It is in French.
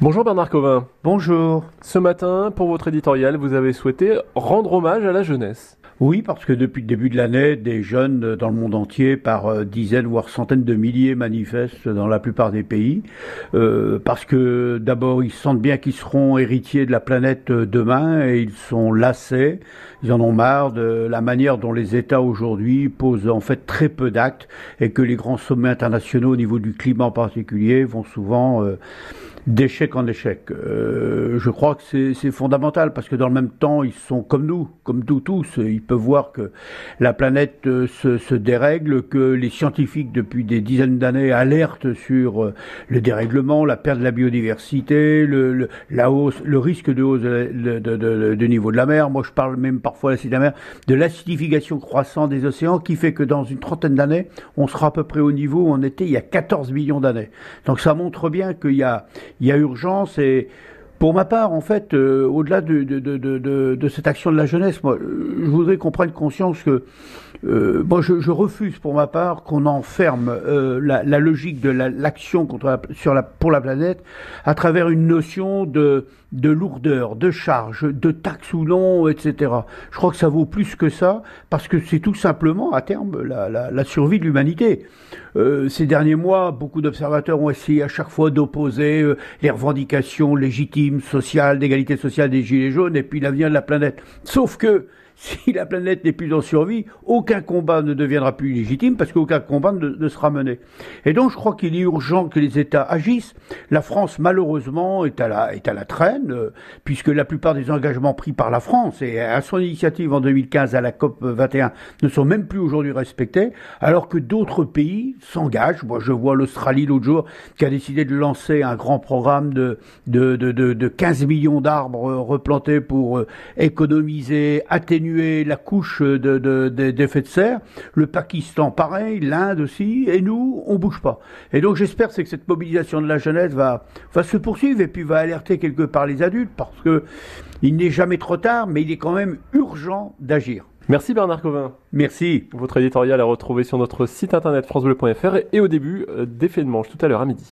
Bonjour Bernard Covin. Bonjour. Ce matin, pour votre éditorial, vous avez souhaité rendre hommage à la jeunesse. Oui, parce que depuis le début de l'année, des jeunes dans le monde entier, par euh, dizaines voire centaines de milliers, manifestent dans la plupart des pays, euh, parce que d'abord ils sentent bien qu'ils seront héritiers de la planète euh, demain et ils sont lassés, ils en ont marre de la manière dont les États aujourd'hui posent en fait très peu d'actes et que les grands sommets internationaux au niveau du climat en particulier vont souvent d'échec en échec. Euh, je crois que c'est fondamental parce que dans le même temps, ils sont comme nous, comme nous tous. Ils peuvent voir que la planète euh, se, se dérègle, que les scientifiques depuis des dizaines d'années alertent sur euh, le dérèglement, la perte de la biodiversité, le, la hausse, le risque de hausse de, niveau de la mer. Moi, je parle même parfois de la de l'acidification croissante des océans qui fait que dans une trentaine d'années, on sera à peu près au niveau où on était il y a 14 millions d'années. Donc ça montre bien qu'il y a il y a urgence et pour ma part, en fait, euh, au-delà de, de, de, de, cette action de la jeunesse, moi, je voudrais qu'on prenne conscience que euh, moi, je, je, refuse pour ma part qu'on enferme euh, la, la, logique de l'action contre sur la, pour la planète à travers une notion de, de lourdeur, de charge, de taxe ou non, etc. Je crois que ça vaut plus que ça parce que c'est tout simplement à terme la, la, la survie de l'humanité. Euh, ces derniers mois, beaucoup d'observateurs ont essayé à chaque fois d'opposer euh, les revendications légitimes, sociales, d'égalité sociale des Gilets jaunes et puis l'avenir de la planète. Sauf que si la planète n'est plus en survie, aucun combat ne deviendra plus légitime parce qu'aucun combat ne, sera mené. Et donc je crois qu'il est urgent que les États agissent. La France, malheureusement, est à la, est à la traîne, euh, puisque la plupart des engagements pris par la France et à son initiative en 2015 à la COP 21 ne sont même plus aujourd'hui respectés, alors que d'autres pays s'engagent. Moi, je vois l'Australie l'autre jour qui a décidé de lancer un grand programme de, de, de, de, de 15 millions d'arbres replantés pour euh, économiser, atténuer la couche d'effet de, de, de, serre. Le Pakistan, pareil, l'Inde aussi, et nous, on bouge pas. Et donc j'espère que cette mobilisation de la jeunesse va, va se poursuivre et puis va alerter quelque part les adultes parce que il n'est jamais trop tard, mais il est quand même urgent d'agir. Merci Bernard Covin. Merci. Votre éditorial est retrouvé sur notre site internet francebleu.fr et au début euh, d'effet de manche tout à l'heure à midi.